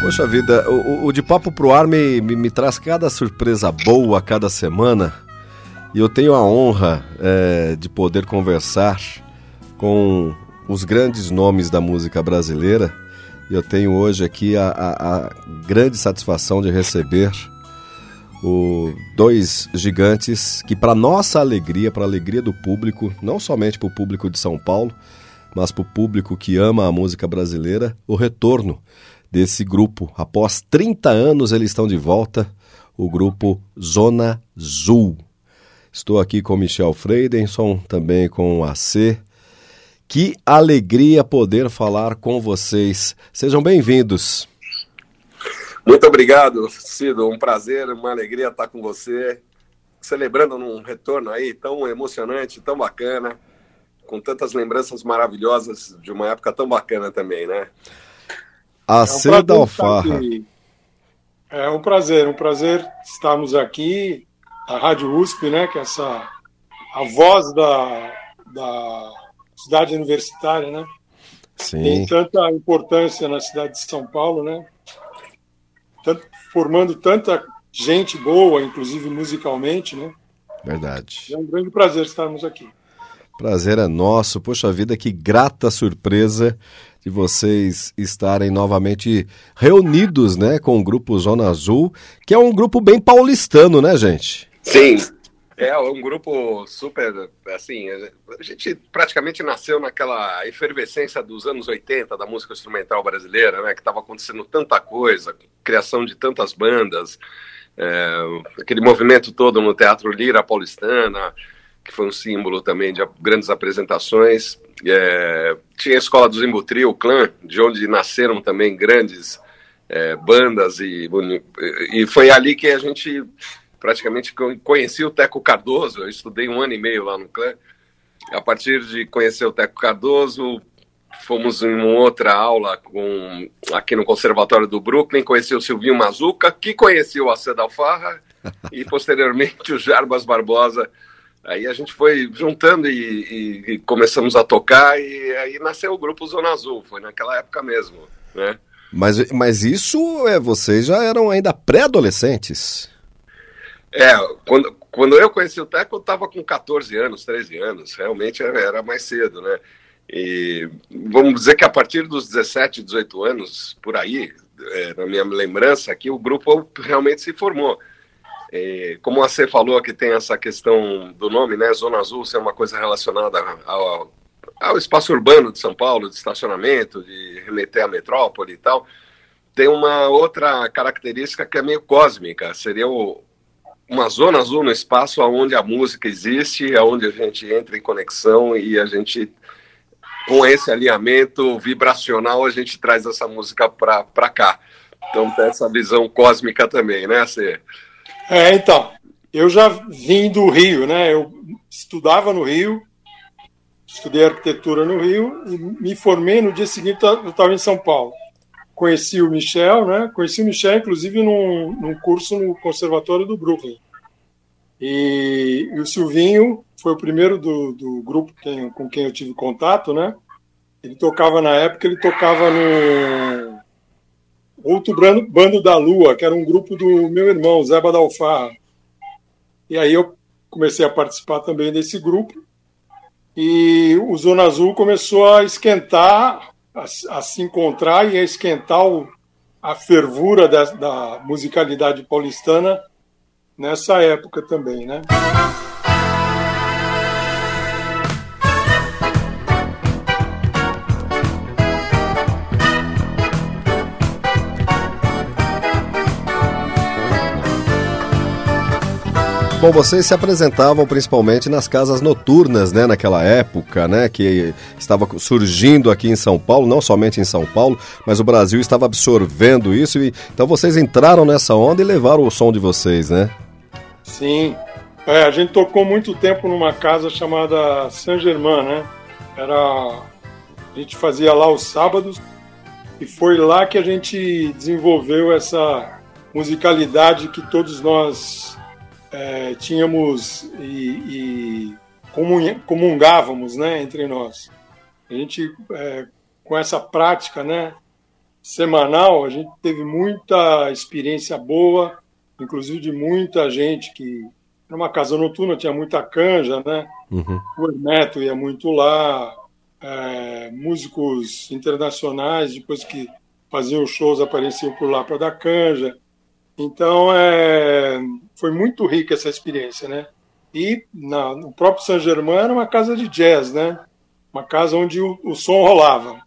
Poxa vida, o, o De Papo Pro Ar me, me, me, traz cada surpresa boa cada semana e eu tenho a honra é, de poder conversar com os grandes nomes da música brasileira. E eu tenho hoje aqui a, a, a grande satisfação de receber o, dois gigantes que, para nossa alegria, para a alegria do público, não somente para o público de São Paulo, mas para o público que ama a música brasileira, o retorno desse grupo. Após 30 anos, eles estão de volta, o grupo Zona Zul. Estou aqui com Michel Freidenson, também com o AC. Que alegria poder falar com vocês. Sejam bem-vindos. Muito obrigado, Cido. Um prazer, uma alegria estar com você, celebrando um retorno aí tão emocionante, tão bacana, com tantas lembranças maravilhosas de uma época tão bacana também, né? A é um da Alfarra. É um prazer, um prazer estarmos aqui, a Rádio USP, né, que é essa a voz da, da cidade universitária, né? Sim. Tem tanta importância na cidade de São Paulo, né? tanto, formando tanta gente boa, inclusive musicalmente, né? Verdade. É um grande prazer estarmos aqui. Prazer é nosso. Poxa vida, que grata surpresa de vocês estarem novamente reunidos, né, com o grupo Zona Azul, que é um grupo bem paulistano, né, gente? Sim. É um grupo super, assim, a gente praticamente nasceu naquela efervescência dos anos 80 da música instrumental brasileira, né, que estava acontecendo tanta coisa, criação de tantas bandas, é, aquele movimento todo no Teatro Lira Paulistana, que foi um símbolo também de grandes apresentações. É, tinha a Escola do Zimbutri, o Clã, de onde nasceram também grandes é, bandas, e, e foi ali que a gente praticamente conheci o Teco Cardoso, eu estudei um ano e meio lá no clã. A partir de conhecer o Teco Cardoso, fomos em uma outra aula com, aqui no Conservatório do Brooklyn, conheci o Silvinho Mazuca, que conhecia o Aceda Alfarra, e posteriormente o Jarbas Barbosa. Aí a gente foi juntando e, e, e, começamos a tocar, e aí nasceu o grupo Zona Azul, foi naquela época mesmo, né? Mas, mas isso, é, vocês já eram ainda pré-adolescentes? É, quando, quando eu conheci o Teco, eu estava com 14 anos, 13 anos, realmente era mais cedo, né? E vamos dizer que a partir dos 17, 18 anos, por aí, é, na minha lembrança, aqui o grupo realmente se formou. E, como você falou que tem essa questão do nome, né, Zona Azul, ser uma coisa relacionada ao, ao espaço urbano de São Paulo, de estacionamento, de remeter à metrópole e tal, tem uma outra característica que é meio cósmica, seria o, uma zona azul no espaço onde a música existe, onde a gente entra em conexão e a gente, com esse alinhamento vibracional, a gente traz essa música para cá. Então tem essa visão cósmica também, né, Cê? É, então, eu já vim do Rio, né? Eu estudava no Rio, estudei arquitetura no Rio e me formei no dia seguinte, eu estava em São Paulo conheci o Michel, né? Conheci o Michel, inclusive, num, num curso no Conservatório do Brooklyn. E, e o Silvinho foi o primeiro do, do grupo quem, com quem eu tive contato, né? Ele tocava na época, ele tocava no Outro Bando da Lua, que era um grupo do meu irmão, Zé Badalfarra. E aí eu comecei a participar também desse grupo. E o Zona Azul começou a esquentar a, a se encontrar e a esquentar o, a fervura da, da musicalidade paulistana nessa época também, né? Bom, vocês se apresentavam principalmente nas casas noturnas, né, naquela época, né, que estava surgindo aqui em São Paulo, não somente em São Paulo, mas o Brasil estava absorvendo isso e então vocês entraram nessa onda e levaram o som de vocês, né? Sim. É, a gente tocou muito tempo numa casa chamada Saint Germain, né? Era a gente fazia lá os sábados e foi lá que a gente desenvolveu essa musicalidade que todos nós é, tínhamos e, e comungávamos né, entre nós. A gente, é, com essa prática né, semanal, a gente teve muita experiência boa, inclusive de muita gente que. Era uma casa noturna, tinha muita canja, né? Uhum. O Hermeto ia muito lá, é, músicos internacionais, depois que faziam shows, apareciam por lá para dar canja. Então, é, foi muito rica essa experiência, né? E na, no próprio Saint Germain era uma casa de jazz, né? Uma casa onde o, o som rolava.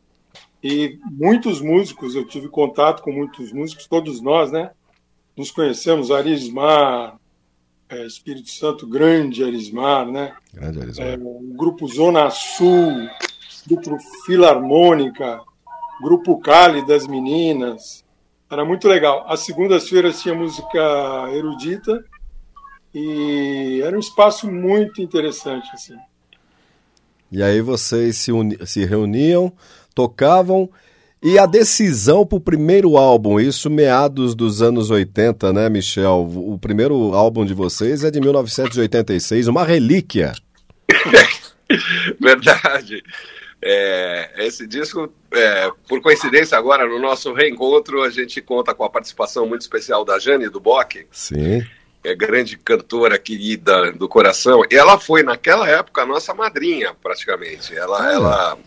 E muitos músicos, eu tive contato com muitos músicos, todos nós, né? Nos conhecemos, Arismar, é, Espírito Santo, grande Arismar, né? Grande Arismar. É, o grupo Zona Sul, grupo Filarmônica, grupo Cali das Meninas, era muito legal. As segundas-feiras tinha música erudita e era um espaço muito interessante assim. E aí vocês se, uni... se reuniam, tocavam e a decisão para o primeiro álbum, isso meados dos anos 80, né, Michel? O primeiro álbum de vocês é de 1986, uma relíquia. Verdade. É, esse disco, é, por coincidência, agora no nosso reencontro, a gente conta com a participação muito especial da Jane do Bock. Sim. É grande cantora querida do coração. E ela foi, naquela época, a nossa madrinha, praticamente. Ela, ah. ela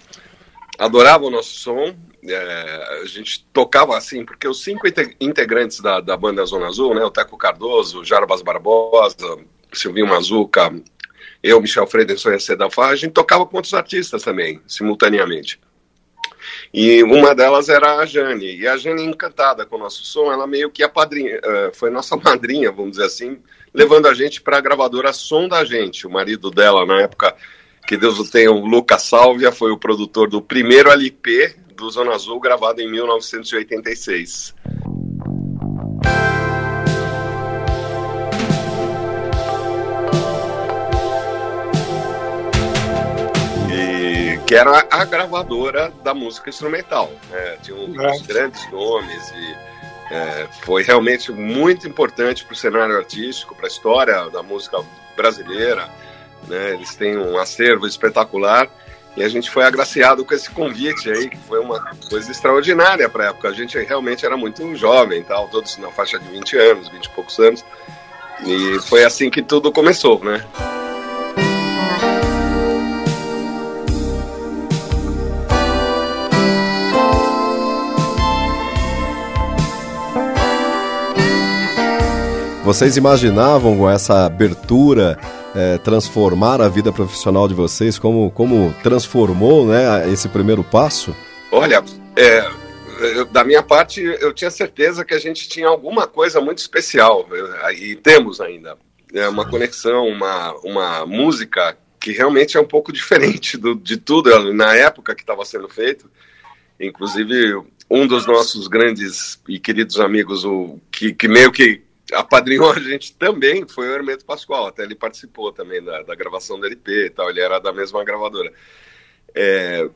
adorava o nosso som. É, a gente tocava assim, porque os cinco integrantes da, da banda Zona Azul, né, o Teco Cardoso, o Jarbas Barbosa, Silvinho Mazuca, eu, Michel Frederson e a Sedafá, a gente tocava com outros artistas também, simultaneamente. E uma delas era a Jane. E a Jane, encantada com o nosso som, ela meio que a padrinha, uh, foi nossa madrinha, vamos dizer assim, levando a gente para a gravadora Som da Gente. O marido dela, na época, que Deus o tenha, o Lucas Sálvia, foi o produtor do primeiro LP do Zona Azul, gravado em 1986. Que era a gravadora da música instrumental. Né? Tinha um é. grandes nomes e é, foi realmente muito importante para o cenário artístico, para a história da música brasileira. Né? Eles têm um acervo espetacular e a gente foi agraciado com esse convite aí, que foi uma coisa extraordinária para a época. A gente realmente era muito jovem, tal, todos na faixa de 20 anos, 20 e poucos anos. E foi assim que tudo começou, né? Vocês imaginavam com essa abertura é, transformar a vida profissional de vocês? Como, como transformou né, esse primeiro passo? Olha, é, eu, da minha parte, eu tinha certeza que a gente tinha alguma coisa muito especial, e temos ainda. É uma conexão, uma, uma música que realmente é um pouco diferente do, de tudo na época que estava sendo feito. Inclusive, um dos nossos grandes e queridos amigos, o que, que meio que apadrinhou a gente também foi o Hermeto Pascoal, até ele participou também da, da gravação do LP e tal, ele era da mesma gravadora. É,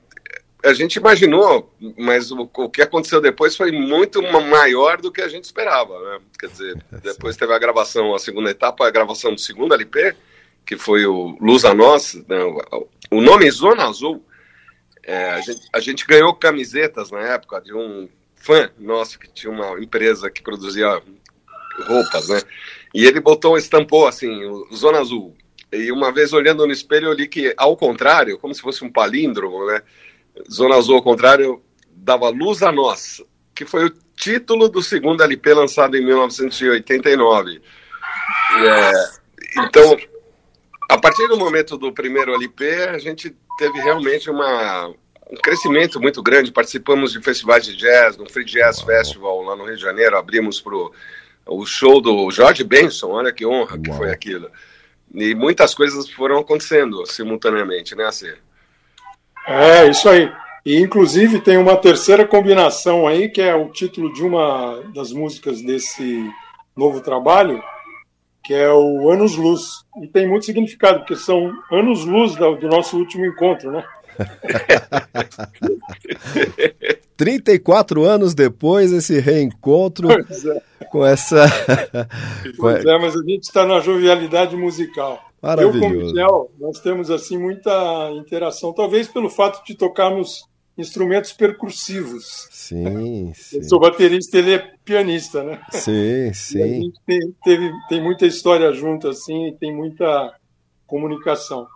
a gente imaginou, mas o, o, que aconteceu depois foi muito maior do que a gente esperava, né? Quer dizer, é, depois teve a gravação, a segunda etapa, a gravação do segundo LP, que foi o Luz a Nós, né? o nome Zona Azul, é, a, gente, a gente ganhou camisetas na época de um fã nosso que tinha uma empresa que produzia roupas, né? E ele botou, estampou assim, Zona Azul. E uma vez olhando no espelho, eu li que, ao contrário, como se fosse um palíndromo, né? Zona Azul, ao contrário, dava luz a nós, que foi o título do segundo LP lançado em 1989. É, então, a partir do momento do primeiro LP, a gente teve realmente uma, um crescimento muito grande. Participamos de festivais de jazz, no Free Jazz Festival lá no Rio de Janeiro, abrimos para o show do George Benson, olha que honra Uau. que foi aquilo. E muitas coisas foram acontecendo simultaneamente, né, Acer? É, isso aí. E inclusive tem uma terceira combinação aí, que é o título de uma das músicas desse novo trabalho, que é o Anos Luz. E tem muito significado, porque são anos luz do nosso último encontro, né? 34 anos depois, esse reencontro é. com essa. Pois é, mas a gente está na jovialidade musical. Maravilhoso. Eu com o Michel, nós temos assim muita interação, talvez pelo fato de tocarmos instrumentos percussivos. Sim, sim. Eu sou baterista, ele é pianista, né? Sim, sim. a gente tem, teve, tem muita história junto, assim, e tem muita comunicação.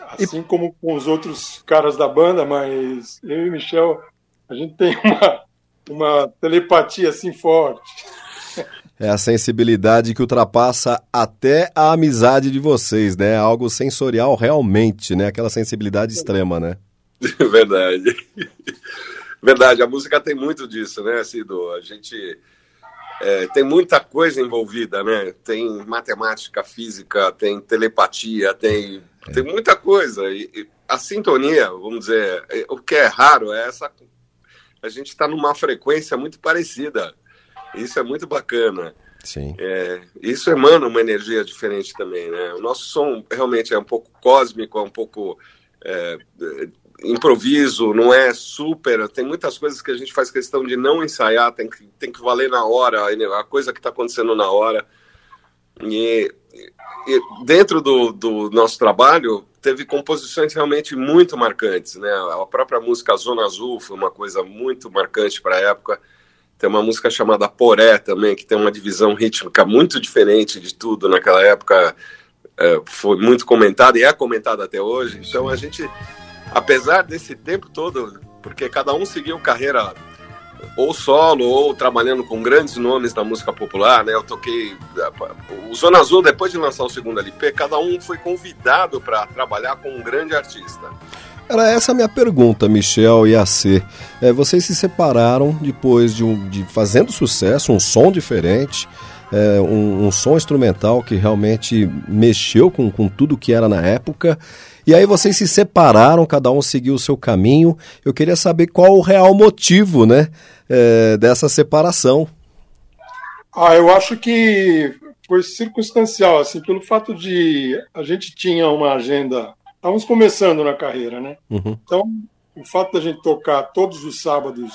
Assim e... como com os outros caras da banda, mas eu e o Michel, a gente tem uma, uma telepatia assim forte. É a sensibilidade que ultrapassa até a amizade de vocês, né? Algo sensorial realmente, né? Aquela sensibilidade extrema, né? Verdade. Verdade, a música tem muito disso, né, Cido? A gente é, tem muita coisa envolvida, né? Tem matemática, física, tem telepatia, tem, é. tem muita coisa. E, e, a sintonia, vamos dizer, é, o que é raro é essa. A gente está numa frequência muito parecida. Isso é muito bacana. Sim. É, isso emana uma energia diferente também, né? O nosso som realmente é um pouco cósmico, é um pouco é, improviso, não é super. Tem muitas coisas que a gente faz questão de não ensaiar, tem que, tem que valer na hora, a coisa que está acontecendo na hora. E, e dentro do, do, nosso trabalho, teve composições realmente muito marcantes. Né? A própria música Zona Azul foi uma coisa muito marcante para a época. Tem uma música chamada Poré também, que tem uma divisão rítmica muito diferente de tudo naquela época. É, foi muito comentada e é comentada até hoje. Então a gente apesar desse tempo todo, porque cada um seguiu carreira ou solo ou trabalhando com grandes nomes da música popular, né? Eu toquei o Zona Azul depois de lançar o segundo LP, cada um foi convidado para trabalhar com um grande artista. Era essa a minha pergunta, Michel e AC. É, vocês se separaram depois de, um, de fazendo sucesso, um som diferente, é, um, um, som instrumental que realmente mexeu com, com tudo que era na época. E aí vocês se separaram, cada um seguiu o seu caminho. Eu queria saber qual o real motivo, né, é, dessa separação. Ah, eu acho que foi circunstancial, assim, pelo fato de a gente tinha uma agenda, estávamos começando na carreira, né? Uhum. Então, o fato da gente tocar todos os sábados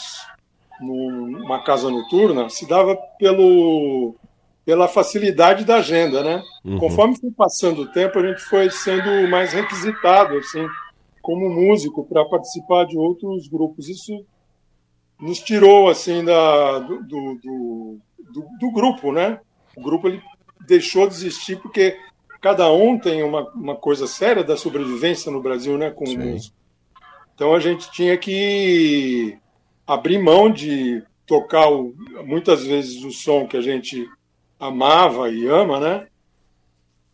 numa casa noturna se dava pelo pela facilidade da agenda, né? Uhum. Conforme foi passando o tempo, a gente foi sendo mais requisitado, assim, como músico para participar de outros grupos. Isso nos tirou, assim, da, do, do, do, do, grupo, né? O grupo ele deixou de existir porque cada um tem uma, uma coisa séria da sobrevivência no Brasil, né? Como músico. Então a gente tinha que abrir mão de tocar o, muitas vezes o som que a gente amava e ama, né?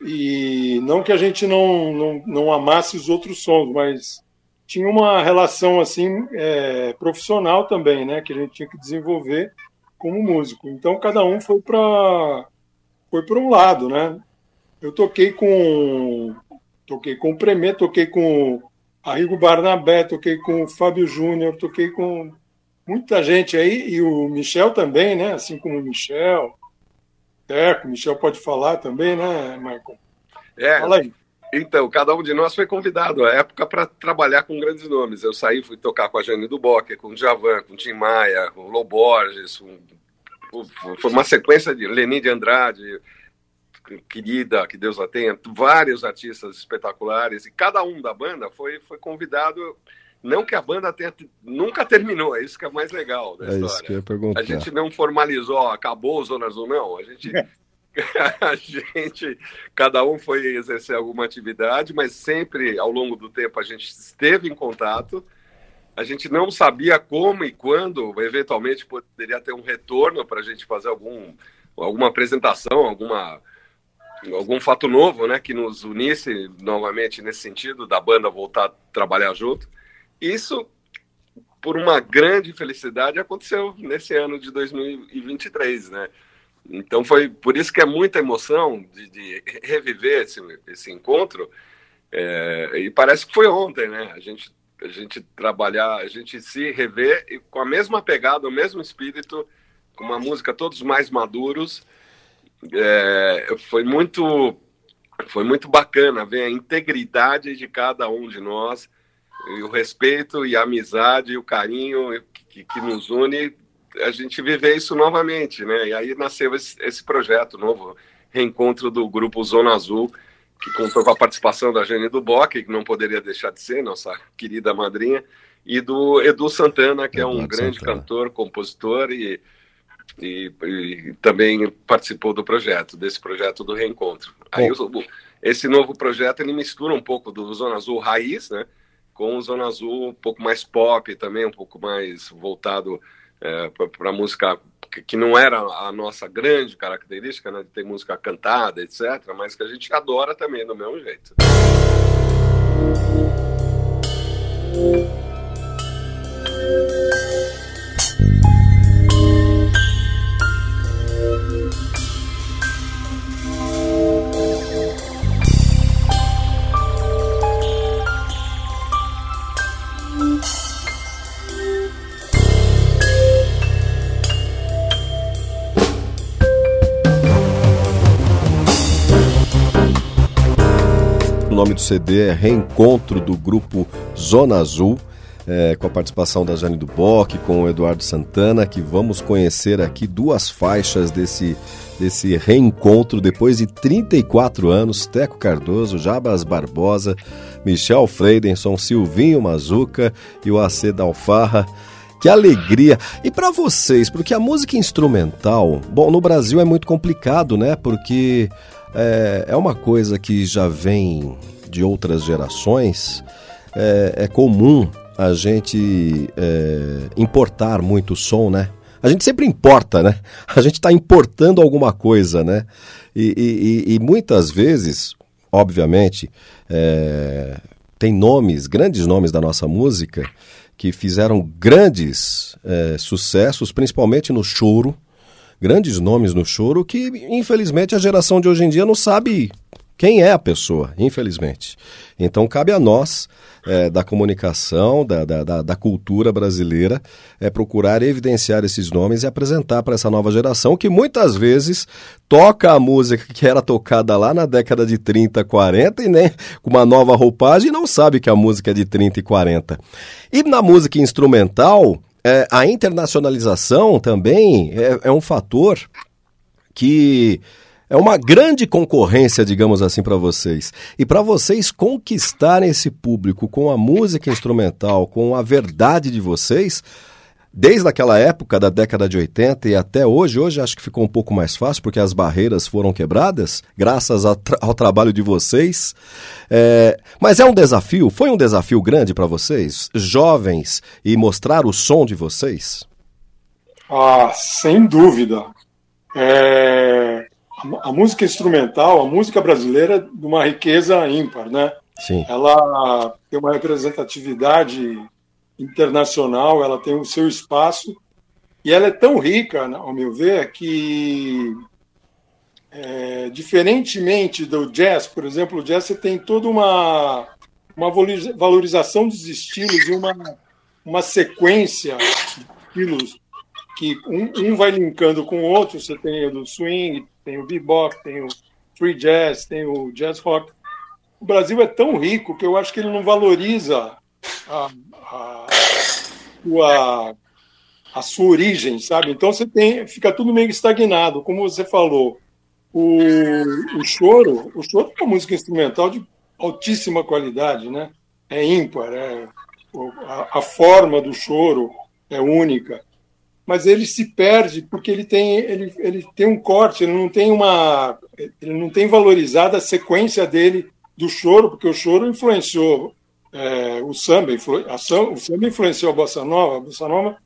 E não que a gente não, não, não amasse os outros sons, mas tinha uma relação assim é, profissional também, né? Que a gente tinha que desenvolver como músico. Então cada um foi para foi para um lado, né? Eu toquei com toquei com o Premê, toquei com Arrigo Barnabé, toquei com o Fábio Júnior, toquei com muita gente aí e o Michel também, né? Assim como o Michel, Teco, o Michel pode falar também, né, Michael? É. Fala aí. Então, cada um de nós foi convidado à época para trabalhar com grandes nomes. Eu saí, fui tocar com a Jane Duboc, com o Javan, com o Tim Maia, com o Loborges, com... foi uma sequência de Leni de Andrade, querida, que Deus a tenha, vários artistas espetaculares, e cada um da banda foi, foi convidado não que a banda tenha, nunca terminou, é isso que é mais legal da é história. Isso que eu ia perguntar. A gente não formalizou, acabou o Zona Azul, não. A gente, a gente, cada um foi exercer alguma atividade, mas sempre ao longo do tempo a gente esteve em contato. A gente não sabia como e quando, eventualmente, poderia ter um retorno para a gente fazer algum, alguma apresentação, alguma, algum fato novo, né, que nos unisse novamente nesse sentido da banda voltar a trabalhar junto. Isso, por uma grande felicidade, aconteceu nesse ano de 2023, né? Então foi por isso que é muita emoção de, de reviver esse, esse encontro. É, e parece que foi ontem, né? A gente, a gente trabalhar, a gente se rever e com a mesma pegada, o mesmo espírito, com uma música todos mais maduros. É, foi muito foi muito bacana ver a integridade de cada um de nós e o respeito e a amizade e o carinho que, que nos une a gente viver isso novamente, né? E aí nasceu esse, esse projeto novo, reencontro do grupo Zona Azul, que contou com a participação da Jane Duboc, que não poderia deixar de ser, nossa querida madrinha, e do Edu Santana, que é um grande Santana. cantor, compositor e, e, e, também participou do projeto, desse projeto do reencontro. Aí o, esse novo projeto ele mistura um pouco do Zona Azul raiz, né, com Zona Azul um pouco mais pop também, um pouco mais voltado é, para música que não era a nossa grande característica, né, de ter música cantada, etc., mas que a gente adora também do mesmo jeito. nome CD é Reencontro do grupo Zona Azul, é, com a participação da Jane Duboc, com o Eduardo Santana, que vamos conhecer aqui duas faixas desse, desse reencontro depois de 34 anos. Teco Cardoso, Jabas Barbosa, Michel Freidenson, Silvinho Mazuca e o AC da Alfarra. Que alegria! E para vocês, porque a música instrumental, bom, no Brasil é muito complicado, né? Porque é, é uma coisa que já vem de outras gerações. É, é comum a gente é, importar muito som, né? A gente sempre importa, né? A gente está importando alguma coisa, né? E, e, e muitas vezes, obviamente, é, tem nomes, grandes nomes da nossa música, que fizeram grandes é, sucessos, principalmente no choro, grandes nomes no choro que, infelizmente, a geração de hoje em dia não sabe quem é a pessoa, infelizmente. Então, cabe a nós, é, da comunicação, da, da, da, cultura brasileira, é procurar evidenciar esses nomes e apresentar para essa nova geração que muitas vezes toca a música que era tocada lá na década de 30, 40 e nem com uma nova roupagem e não sabe que a música é de 30 e 40. E na música instrumental, é, a internacionalização também é, é um fator que é uma grande concorrência, digamos assim, para vocês. E para vocês conquistarem esse público com a música instrumental, com a verdade de vocês, Desde aquela época, da década de 80 e até hoje, hoje acho que ficou um pouco mais fácil porque as barreiras foram quebradas, graças ao, tra ao trabalho de vocês. É, mas é um desafio, foi um desafio grande para vocês, jovens, e mostrar o som de vocês? Ah, sem dúvida. É, a, música instrumental, a música brasileira, é de uma riqueza ímpar, né? Sim. Ela tem uma representatividade internacional, ela tem o seu espaço e ela é tão rica, ao meu ver, que é, diferentemente do jazz, por exemplo, o jazz você tem toda uma, uma valorização dos estilos e uma, uma sequência de estilos que um, um vai linkando com o outro. Você tem o do swing, tem o bebop, tem o free jazz, tem o jazz rock. O Brasil é tão rico que eu acho que ele não valoriza a, a, sua, a sua origem, sabe? Então você tem, fica tudo meio estagnado, como você falou. O, o choro, o choro é uma música instrumental de altíssima qualidade, né? É ímpar, é, a, a forma do choro é única mas ele se perde porque ele tem, ele, ele tem um corte, ele não tem uma. ele não tem valorizado a sequência dele do choro, porque o choro influenciou é, o samba, a, o samba influenciou a bossa nova, a bossa nova,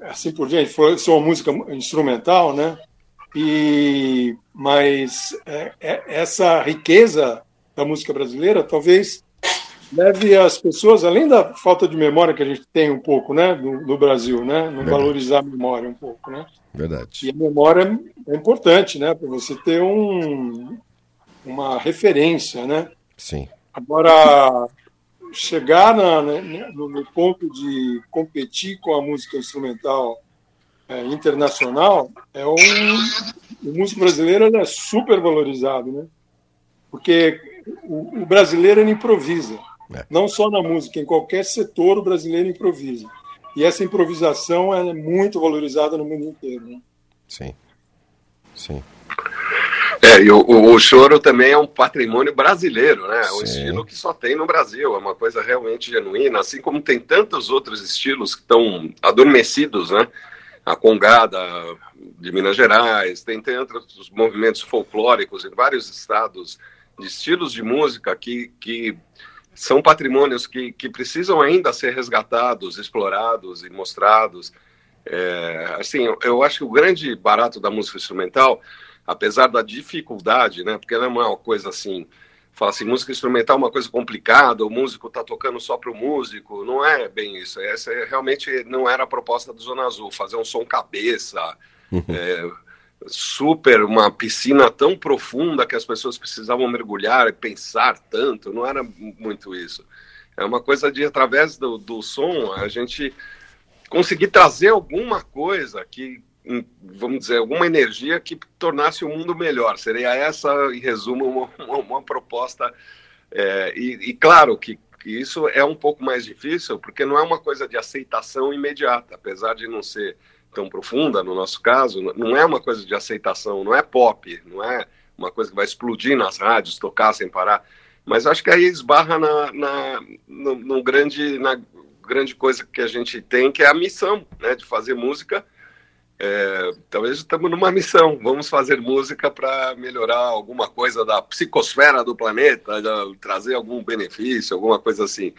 assim por diante, influenciou a música instrumental, né? E, mas é, é, essa riqueza da música brasileira talvez leve as pessoas, além da falta de memória que a gente tem um pouco, né, no, no Brasil, né, não valorizar a memória um pouco, né, Verdade. E a memória é importante, né? Para você ter um, uma referência, né? Sim. Agora, chegar na, né, no, ponto de competir com a música instrumental é, internacional, é um, o músico brasileiro é super valorizado, né? Porque o, o brasileiro improvisa. É. Não só na música, em qualquer setor o brasileiro improvisa. E essa improvisação é muito valorizada no mundo inteiro. Né? Sim. Sim. É, e o, o, o, choro também é um patrimônio brasileiro, né? É um estilo que só tem no Brasil, é uma coisa realmente genuína, assim como tem tantos outros estilos que estão adormecidos, né? A congada de Minas Gerais, tem, tem outros movimentos folclóricos em vários estados de estilos de música que, que são patrimônios que, que precisam ainda ser resgatados, explorados e mostrados. É, assim, eu acho que o grande barato da música instrumental, apesar da dificuldade, né, porque ela é uma coisa assim, fala assim, música instrumental é uma coisa complicada, o músico está tocando só para o músico, não é bem isso. Essa realmente não era a proposta do Zona Azul, fazer um som cabeça, uhum. é, super, uma piscina tão profunda que as pessoas precisavam mergulhar e pensar tanto, não era muito isso. É uma coisa de, através do, do som, a gente conseguir trazer alguma coisa que, vamos dizer, alguma energia que tornasse o mundo melhor. Seria essa, em resumo, uma, uma, uma proposta. É, e, e, claro que, isso é um pouco mais difícil, porque não é uma coisa de aceitação imediata, apesar de não ser tão profunda, no nosso caso, não é uma coisa de aceitação, não é pop, não é uma coisa que vai explodir nas rádios, tocar sem parar. Mas acho que aí esbarra na, na, no, no grande, na grande coisa que a gente tem, que é a missão né, de fazer música. É, talvez estamos numa missão, vamos fazer música para melhorar alguma coisa da psicosfera do planeta, trazer algum benefício, alguma coisa assim.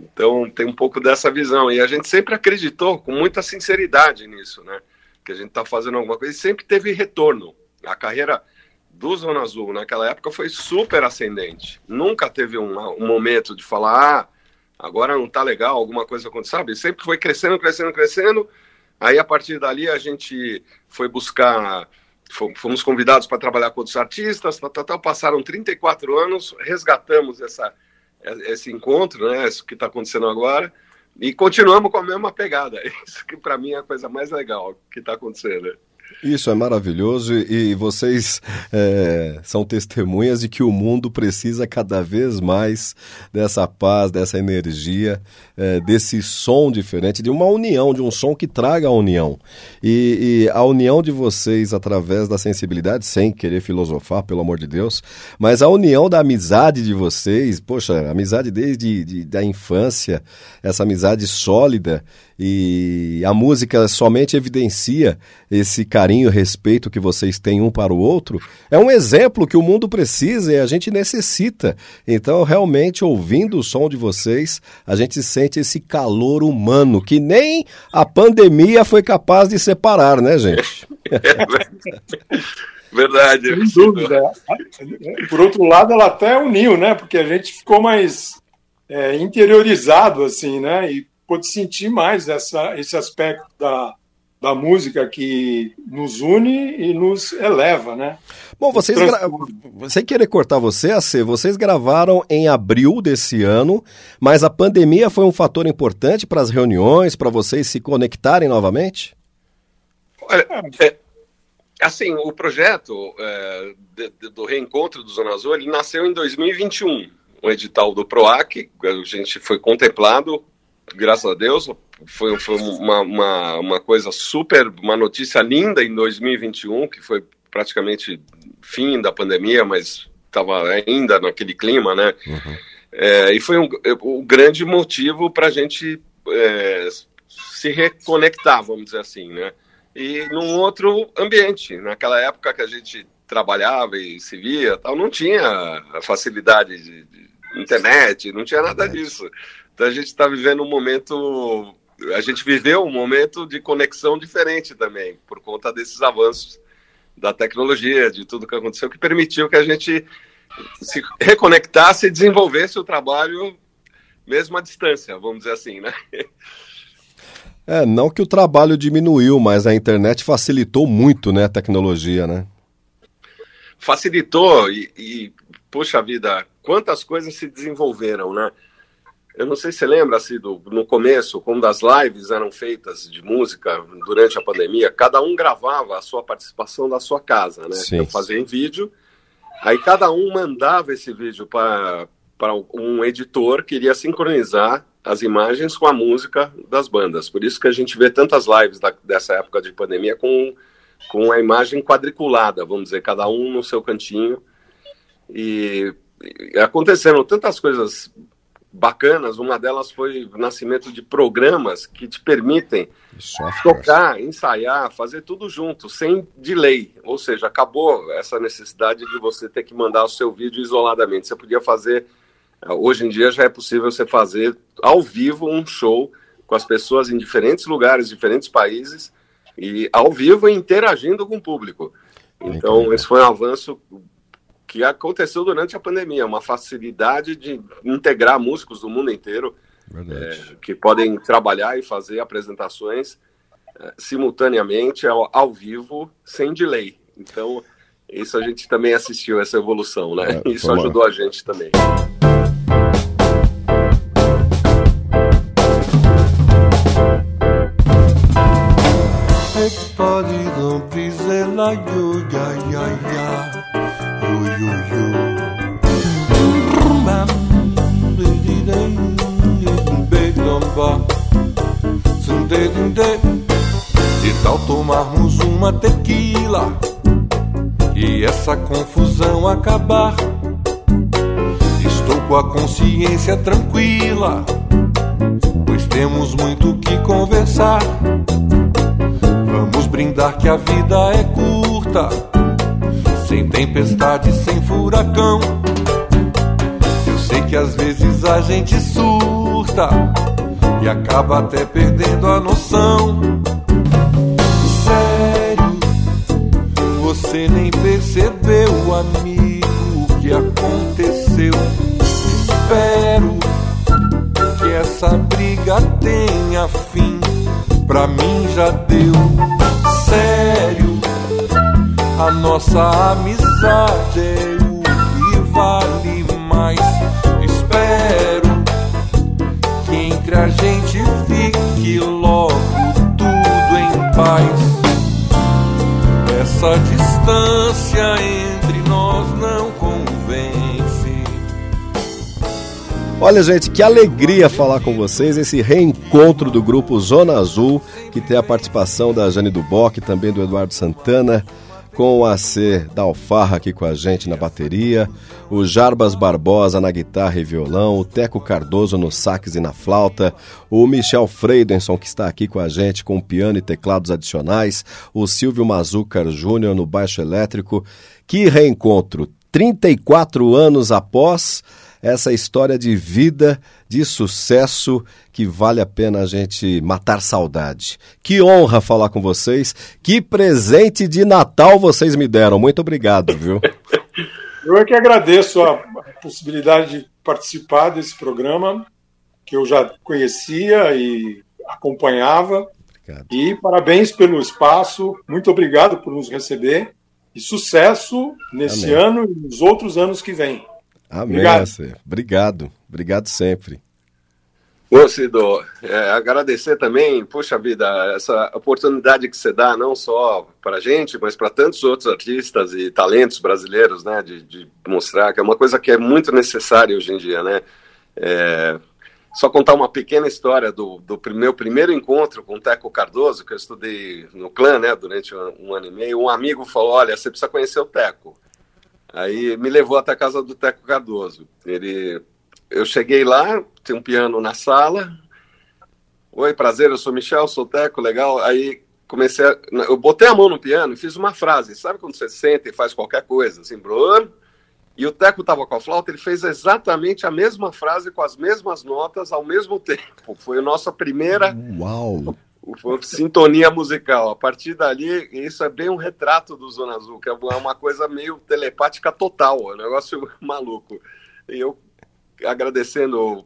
Então tem um pouco dessa visão. E a gente sempre acreditou com muita sinceridade nisso, né? Que a gente está fazendo alguma coisa e sempre teve retorno. A carreira do Zona Azul naquela época foi super ascendente. Nunca teve um, um momento de falar, ah, agora não tá legal, alguma coisa aconteceu, sabe? Sempre foi crescendo, crescendo, crescendo. Aí a partir dali a gente foi buscar, fomos convidados para trabalhar com outros artistas, tal, tal, tal, passaram 34 anos, resgatamos essa esse encontro, né, isso que está acontecendo agora, e continuamos com a mesma pegada. Isso que para mim é a coisa mais legal que está acontecendo. Isso é maravilhoso e vocês é, são testemunhas de que o mundo precisa cada vez mais dessa paz, dessa energia, é, desse som diferente, de uma união, de um som que traga a união. E, e, a união de vocês através da sensibilidade, sem querer filosofar, pelo amor de Deus, mas a união da amizade de vocês, poxa, amizade desde de, da infância, essa amizade sólida e a música somente evidencia esse carinho, respeito que vocês têm um para o outro. É um exemplo que o mundo precisa e a gente necessita. Então, realmente, ouvindo o som de vocês, a gente sente esse calor humano que nem a pandemia foi capaz de separar, né, gente? verdade. Sem dúvida. Por outro lado, ela até uniu, né? Porque a gente ficou mais é, interiorizado, assim, né? E pôde sentir mais essa, esse aspecto da, da música que nos une e nos eleva, né? Bom, vocês gra... sem querer cortar você, AC, vocês gravaram em abril desse ano, mas a pandemia foi um fator importante para as reuniões, para vocês se conectarem novamente? Olha, é, assim, o projeto é, de, de, do reencontro do Zona Azul, ele nasceu em 2021. O edital do PROAC, a gente foi contemplado graças a Deus, foi, foi uma, uma, uma, coisa super, uma notícia linda em 2021, que foi praticamente fim da pandemia, mas estava ainda naquele clima, né? Uhum. É, e foi um, o grande motivo para a gente é, se reconectar, vamos dizer assim, né? E num outro ambiente, naquela época que a gente trabalhava e se via, tal, não tinha a facilidade de, de internet, não tinha nada disso. Então a gente está vivendo um momento, a gente viveu um momento de conexão diferente também, por conta desses avanços da tecnologia, de tudo que aconteceu, que permitiu que a gente se reconectasse e desenvolvesse o trabalho mesmo à distância, vamos dizer assim, né? É, não que o trabalho diminuiu, mas a internet facilitou muito, né, a tecnologia, né? Facilitou e, e puxa vida, quantas coisas se desenvolveram, né? Eu não sei se você lembra, assim, do, no começo, quando as lives eram feitas de música durante a pandemia, cada um gravava a sua participação da sua casa, né? Sim. Eu fazia em vídeo, aí cada um mandava esse vídeo para um editor que iria sincronizar as imagens com a música das bandas. Por isso que a gente vê tantas lives da, dessa época de pandemia com, com a imagem quadriculada, vamos dizer, cada um no seu cantinho. E, e aconteceram tantas coisas bacanas. Uma delas foi o nascimento de programas que te permitem tocar, ensaiar, fazer tudo junto, sem delay. Ou seja, acabou essa necessidade de você ter que mandar o seu vídeo isoladamente. Você podia fazer. Hoje em dia já é possível você fazer ao vivo um show com as pessoas em diferentes lugares, diferentes países, e ao vivo interagindo com o público. Então, esse foi um avanço que aconteceu durante a pandemia, uma facilidade de integrar músicos do mundo inteiro é, que podem trabalhar e fazer apresentações é, simultaneamente ao, ao, vivo, sem delay. Então, isso a gente também assistiu, essa evolução, né? É, isso ajudou a gente também. E tal tomarmos uma tequila e essa confusão acabar. Estou com a consciência tranquila, pois temos muito que conversar. Vamos brindar que a vida é curta, sem tempestade, sem furacão. Eu sei que às vezes a gente surta e acaba até perdendo a noção. Sério, você nem percebeu, amigo, o que aconteceu. Espero que essa briga tenha fim. Pra mim já deu. Sério, a nossa amizade é o que vale mais. Espero entre a gente fique logo tudo em paz. Essa distância entre nós não convence. Olha, gente, que alegria falar com vocês. Esse reencontro do grupo Zona Azul, que tem a participação da Jane Duboc, também do Eduardo Santana com o AC da Alfarra aqui com a gente na bateria, o Jarbas Barbosa na guitarra e violão, o Teco Cardoso no sax e na flauta, o Michel Freidenson que está aqui com a gente com piano e teclados adicionais, o Silvio Mazucar Júnior no baixo elétrico. Que reencontro! 34 anos após essa história de vida, de sucesso que vale a pena a gente matar saudade. Que honra falar com vocês. Que presente de Natal vocês me deram. Muito obrigado, viu? Eu é que agradeço a possibilidade de participar desse programa que eu já conhecia e acompanhava. Obrigado. E parabéns pelo espaço. Muito obrigado por nos receber. E sucesso nesse Amém. ano e nos outros anos que vêm. Amém. Obrigado. Obrigado. Obrigado sempre. Ô, Cido, é, agradecer também, puxa vida, essa oportunidade que você dá, não só para a gente, mas para tantos outros artistas e talentos brasileiros, né, de, de, mostrar que é uma coisa que é muito necessária hoje em dia, né. É, só contar uma pequena história do, do meu primeiro encontro com o Teco Cardoso, que eu estudei no clã, né, durante um, um ano e meio. Um amigo falou: Olha, você precisa conhecer o Teco. Aí me levou até a casa do Teco Cardoso. Ele, eu cheguei lá, tem um piano na sala. Oi, prazer, eu sou Michel, sou Teco, legal. Aí comecei, a, eu botei a mão no piano e fiz uma frase. Sabe quando você senta e faz qualquer coisa, assim, Bruno? E o Teco estava com a flauta, ele fez exatamente a mesma frase com as mesmas notas ao mesmo tempo. Foi a nossa primeira Uau sintonia musical. A partir dali, isso é bem um retrato do Zona Azul, que é uma coisa meio telepática total, é um negócio maluco. E eu agradecendo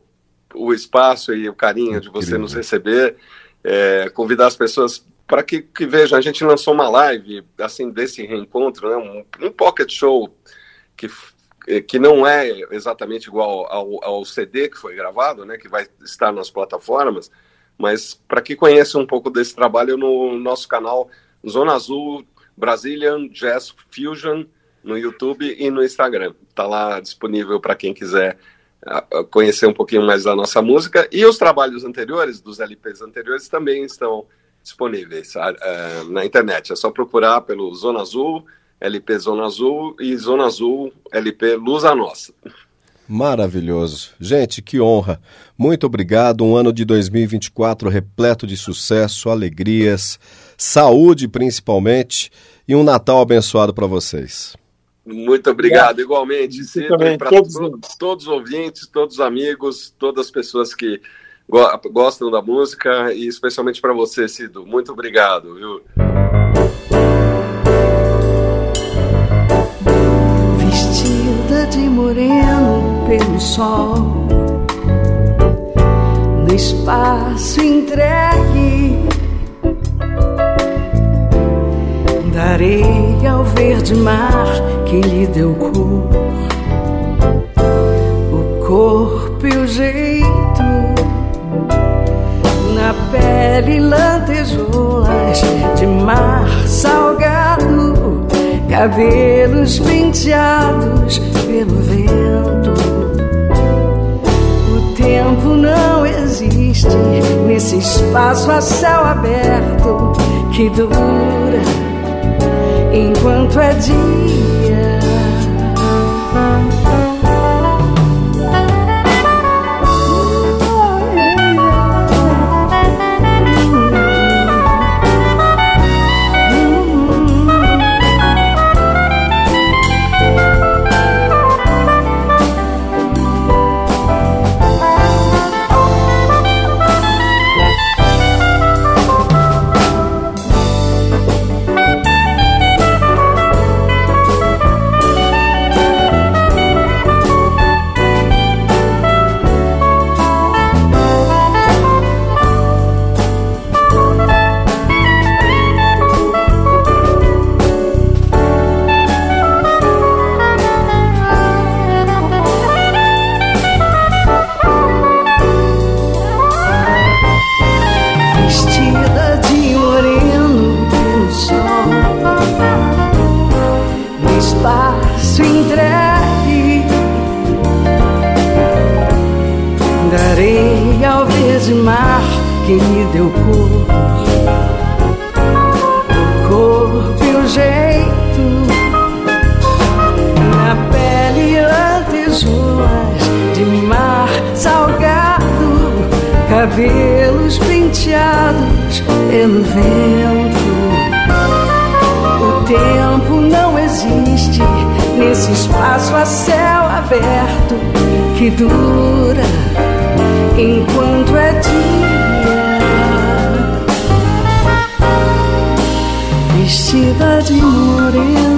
o espaço e o carinho de você nos receber. é, convidar as pessoas para que, que, vejam. A gente lançou uma live assim desse reencontro, né, um, um pocket show que que não é exatamente igual ao, ao, CD que foi gravado, né, que vai estar nas plataformas, mas para que conheça um pouco desse trabalho no nosso canal Zona Azul Brazilian Jazz Fusion no YouTube e no Instagram. Está lá disponível para quem quiser conhecer um pouquinho mais da nossa música. E os trabalhos anteriores, dos LPs anteriores, também estão disponíveis uh, na internet. É só procurar pelo Zona Azul, LP Zona Azul e Zona Azul LP Luz a Nossa. Maravilhoso. Gente, que honra. Muito obrigado. Um ano de 2024 repleto de sucesso, alegrias, saúde principalmente e um Natal abençoado para vocês. Muito obrigado, igualmente. Para todos, todos os ouvintes, todos os amigos, todas as pessoas que go gostam da música e especialmente para você, Cido. Muito obrigado, viu? Vestida de moreno pelo sol, no espaço entregue da areia ao verde mar que lhe deu cor, o corpo e o jeito, na pele lantejoulas de mar salgado, cabelos penteados pelo vento. Tempo não existe nesse espaço a céu aberto que dura enquanto é dia. esse espaço a céu aberto que dura enquanto é dia. Vestida de morena.